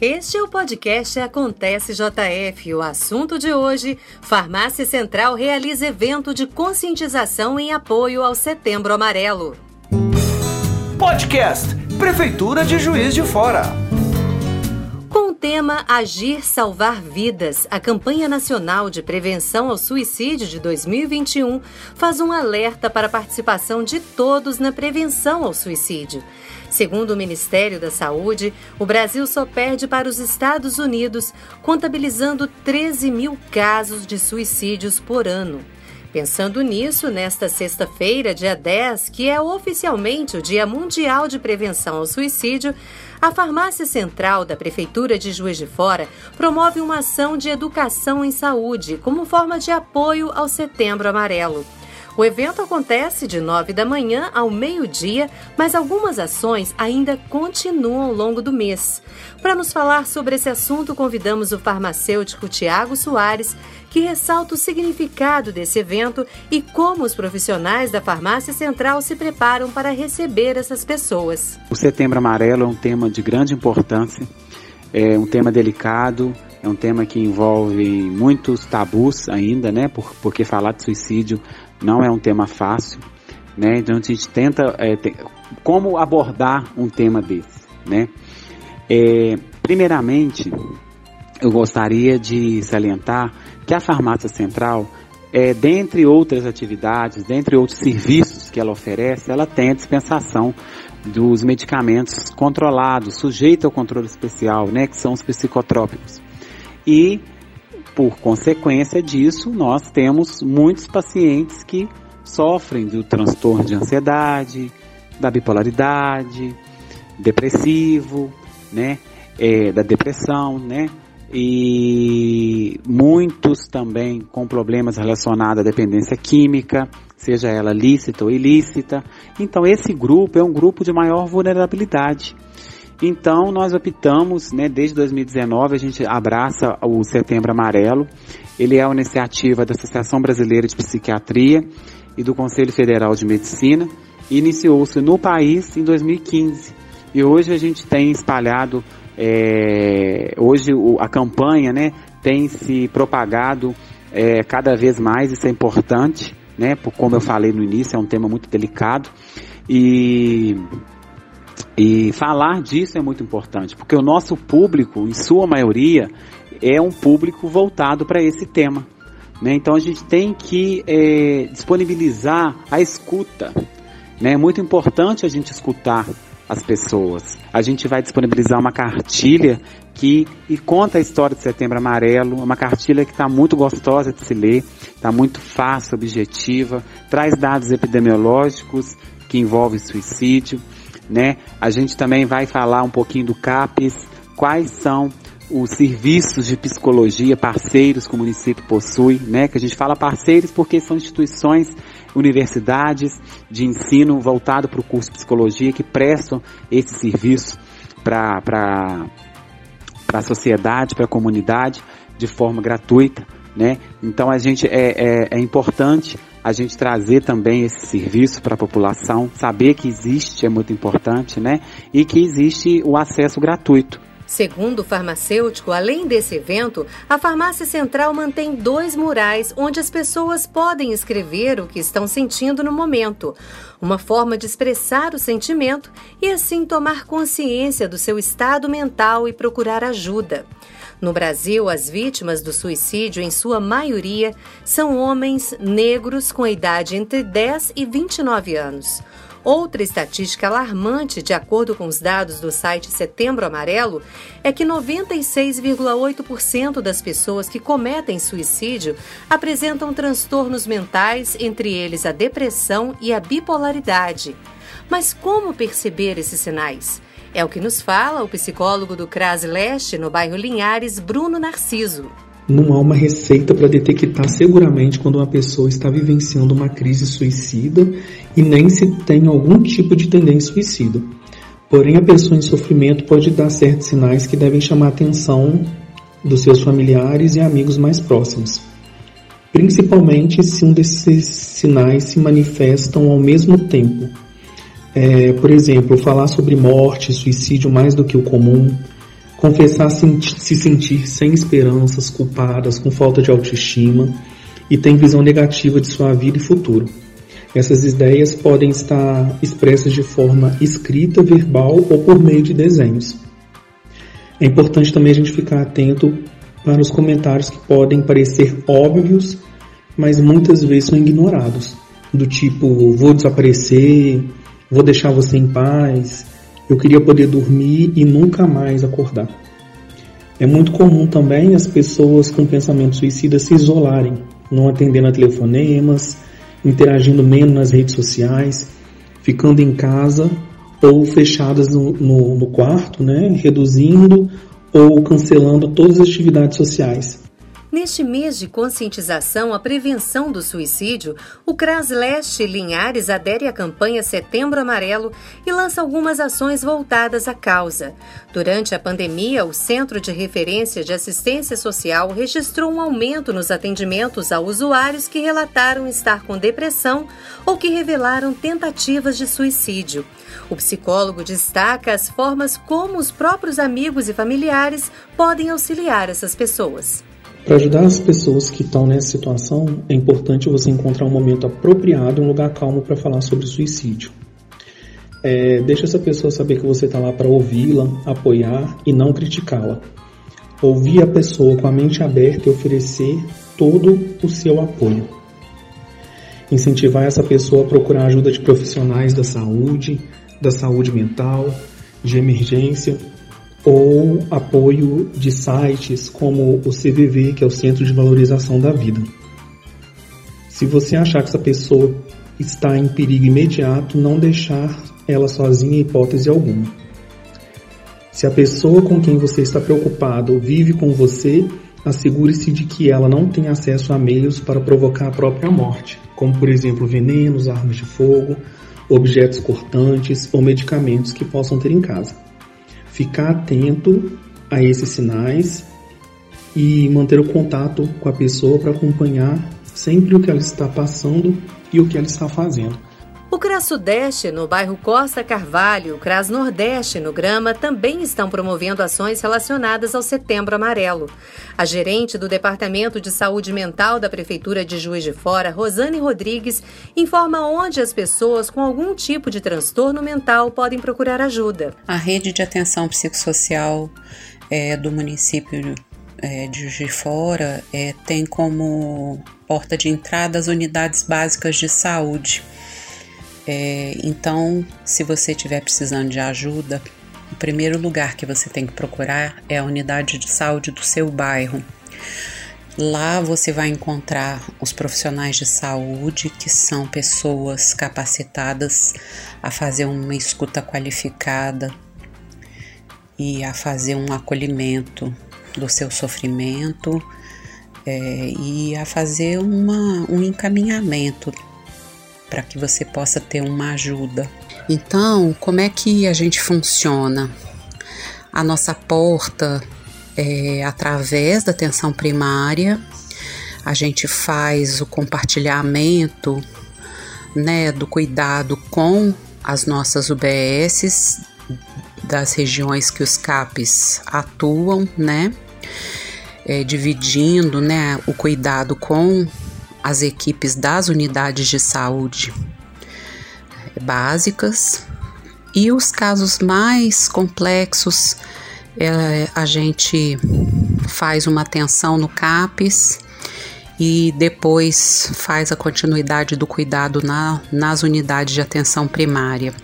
Este é o podcast Acontece JF. O assunto de hoje: Farmácia Central realiza evento de conscientização em apoio ao Setembro Amarelo. Podcast Prefeitura de Juiz de Fora. Tema Agir Salvar Vidas, a campanha nacional de prevenção ao suicídio de 2021 faz um alerta para a participação de todos na prevenção ao suicídio. Segundo o Ministério da Saúde, o Brasil só perde para os Estados Unidos, contabilizando 13 mil casos de suicídios por ano. Pensando nisso, nesta sexta-feira, dia 10, que é oficialmente o Dia Mundial de Prevenção ao Suicídio, a Farmácia Central da Prefeitura de Juiz de Fora promove uma ação de educação em saúde como forma de apoio ao Setembro Amarelo. O evento acontece de 9 da manhã ao meio-dia, mas algumas ações ainda continuam ao longo do mês. Para nos falar sobre esse assunto, convidamos o farmacêutico Tiago Soares, que ressalta o significado desse evento e como os profissionais da Farmácia Central se preparam para receber essas pessoas. O Setembro Amarelo é um tema de grande importância, é um tema delicado, é um tema que envolve muitos tabus ainda, né? porque falar de suicídio não é um tema fácil, né? Então a gente tenta é, como abordar um tema desse, né? É, primeiramente, eu gostaria de salientar que a farmácia central, é, dentre outras atividades, dentre outros serviços que ela oferece, ela tem a dispensação dos medicamentos controlados, sujeitos ao controle especial, né, que são os psicotrópicos. E por consequência disso, nós temos muitos pacientes que sofrem do transtorno de ansiedade, da bipolaridade, depressivo, né, é, da depressão, né, e muitos também com problemas relacionados à dependência química, seja ela lícita ou ilícita. Então esse grupo é um grupo de maior vulnerabilidade. Então nós optamos, né, desde 2019 a gente abraça o Setembro Amarelo. Ele é uma iniciativa da Associação Brasileira de Psiquiatria e do Conselho Federal de Medicina. Iniciou-se no país em 2015 e hoje a gente tem espalhado, é, hoje a campanha, né, tem se propagado é, cada vez mais. Isso é importante, né, por como eu falei no início, é um tema muito delicado e e falar disso é muito importante, porque o nosso público, em sua maioria, é um público voltado para esse tema. Né? Então a gente tem que é, disponibilizar a escuta. Né? É muito importante a gente escutar as pessoas. A gente vai disponibilizar uma cartilha que e conta a história de Setembro Amarelo, uma cartilha que está muito gostosa de se ler, está muito fácil, objetiva, traz dados epidemiológicos que envolvem suicídio né? A gente também vai falar um pouquinho do CAPES, quais são os serviços de psicologia parceiros que o município possui, né? Que a gente fala parceiros porque são instituições, universidades de ensino voltado para o curso de psicologia que prestam esse serviço para para a sociedade, para a comunidade de forma gratuita, né? Então a gente é, é, é importante a gente trazer também esse serviço para a população, saber que existe é muito importante, né? E que existe o acesso gratuito. Segundo o farmacêutico, além desse evento, a Farmácia Central mantém dois murais onde as pessoas podem escrever o que estão sentindo no momento. Uma forma de expressar o sentimento e assim tomar consciência do seu estado mental e procurar ajuda. No Brasil, as vítimas do suicídio, em sua maioria, são homens negros com idade entre 10 e 29 anos. Outra estatística alarmante, de acordo com os dados do site Setembro Amarelo, é que 96,8% das pessoas que cometem suicídio apresentam transtornos mentais, entre eles a depressão e a bipolaridade. Mas como perceber esses sinais? É o que nos fala o psicólogo do CRAS Leste, no bairro Linhares, Bruno Narciso. Não há uma receita para detectar seguramente quando uma pessoa está vivenciando uma crise suicida e nem se tem algum tipo de tendência suicida. Porém, a pessoa em sofrimento pode dar certos sinais que devem chamar a atenção dos seus familiares e amigos mais próximos. Principalmente se um desses sinais se manifestam ao mesmo tempo, é, por exemplo, falar sobre morte, suicídio mais do que o comum, confessar se sentir sem esperanças, culpadas, com falta de autoestima e tem visão negativa de sua vida e futuro. Essas ideias podem estar expressas de forma escrita, verbal ou por meio de desenhos. É importante também a gente ficar atento para os comentários que podem parecer óbvios, mas muitas vezes são ignorados, do tipo vou desaparecer, vou deixar você em paz, eu queria poder dormir e nunca mais acordar. É muito comum também as pessoas com pensamento suicida se isolarem, não atendendo a telefonemas, interagindo menos nas redes sociais, ficando em casa ou fechadas no, no, no quarto, né, reduzindo ou cancelando todas as atividades sociais. Neste mês de conscientização à prevenção do suicídio, o CRAS Leste Linhares adere à campanha Setembro Amarelo e lança algumas ações voltadas à causa. Durante a pandemia, o Centro de Referência de Assistência Social registrou um aumento nos atendimentos a usuários que relataram estar com depressão ou que revelaram tentativas de suicídio. O psicólogo destaca as formas como os próprios amigos e familiares podem auxiliar essas pessoas. Para ajudar as pessoas que estão nessa situação, é importante você encontrar um momento apropriado, um lugar calmo para falar sobre suicídio. É, deixa essa pessoa saber que você está lá para ouvi-la, apoiar e não criticá-la. Ouvir a pessoa com a mente aberta e oferecer todo o seu apoio. Incentivar essa pessoa a procurar ajuda de profissionais da saúde, da saúde mental, de emergência ou apoio de sites como o CVV, que é o Centro de Valorização da Vida. Se você achar que essa pessoa está em perigo imediato, não deixar ela sozinha em hipótese alguma. Se a pessoa com quem você está preocupado vive com você, assegure-se de que ela não tem acesso a meios para provocar a própria morte, como por exemplo venenos, armas de fogo, objetos cortantes ou medicamentos que possam ter em casa ficar atento a esses sinais e manter o contato com a pessoa para acompanhar sempre o que ela está passando e o que ela está fazendo. O CRAS Sudeste, no bairro Costa Carvalho, o CRAS Nordeste, no Grama, também estão promovendo ações relacionadas ao Setembro Amarelo. A gerente do Departamento de Saúde Mental da Prefeitura de Juiz de Fora, Rosane Rodrigues, informa onde as pessoas com algum tipo de transtorno mental podem procurar ajuda. A rede de atenção psicossocial é, do município é, de Juiz de Fora é, tem como porta de entrada as unidades básicas de saúde é, então, se você estiver precisando de ajuda, o primeiro lugar que você tem que procurar é a unidade de saúde do seu bairro. Lá você vai encontrar os profissionais de saúde, que são pessoas capacitadas a fazer uma escuta qualificada e a fazer um acolhimento do seu sofrimento é, e a fazer uma, um encaminhamento para que você possa ter uma ajuda. Então, como é que a gente funciona? A nossa porta é através da atenção primária, a gente faz o compartilhamento né, do cuidado com as nossas UBSs das regiões que os CAPs atuam, né? É, dividindo né, o cuidado com as equipes das unidades de saúde básicas e os casos mais complexos é, a gente faz uma atenção no CAPES e depois faz a continuidade do cuidado na, nas unidades de atenção primária.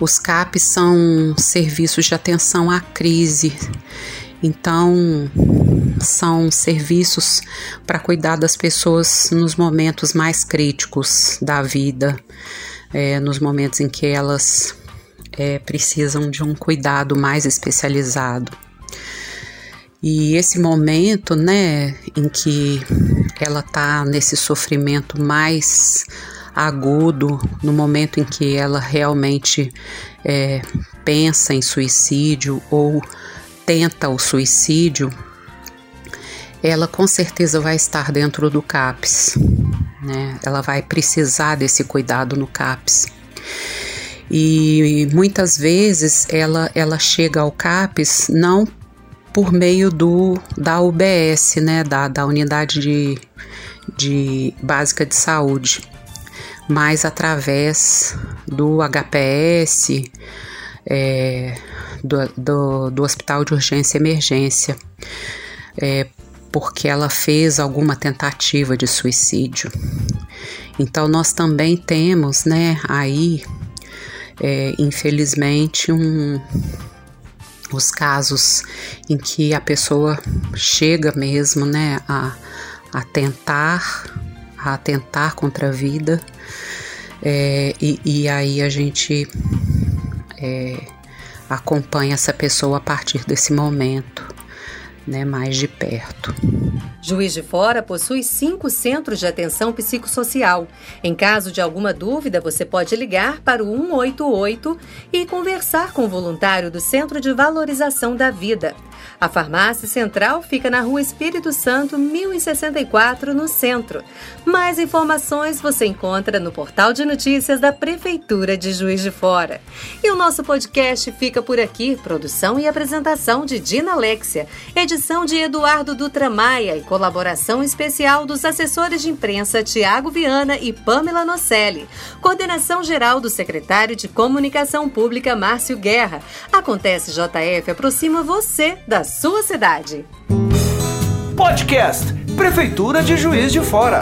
Os CAPs são serviços de atenção à crise, então são serviços para cuidar das pessoas nos momentos mais críticos da vida, é, nos momentos em que elas é, precisam de um cuidado mais especializado. E esse momento, né, em que ela está nesse sofrimento mais agudo, no momento em que ela realmente é, pensa em suicídio ou tenta o suicídio, ela com certeza vai estar dentro do CAPS, né? Ela vai precisar desse cuidado no CAPS. E muitas vezes ela, ela chega ao CAPES não por meio do da UBS, né, da, da unidade de, de básica de saúde, mas através do HPS, é, do, do, do, Hospital de Urgência e Emergência, é, porque ela fez alguma tentativa de suicídio. Então nós também temos, né, aí, é, infelizmente, um, os casos em que a pessoa chega mesmo, né, a, a tentar, a atentar contra a vida, é, e, e, aí a gente é, acompanha essa pessoa a partir desse momento, né, mais de perto. Juiz de Fora possui cinco centros de atenção psicossocial. Em caso de alguma dúvida, você pode ligar para o 188 e conversar com o voluntário do Centro de Valorização da Vida. A farmácia central fica na rua Espírito Santo, 1064, no centro. Mais informações você encontra no portal de notícias da Prefeitura de Juiz de Fora. E o nosso podcast fica por aqui. Produção e apresentação de Dina Alexia, edição de Eduardo Dutra Maia e colaboração especial dos assessores de imprensa Tiago Viana e Pamela Nocelli. Coordenação geral do secretário de Comunicação Pública Márcio Guerra. Acontece JF aproxima você da sua cidade. Podcast Prefeitura de Juiz de Fora.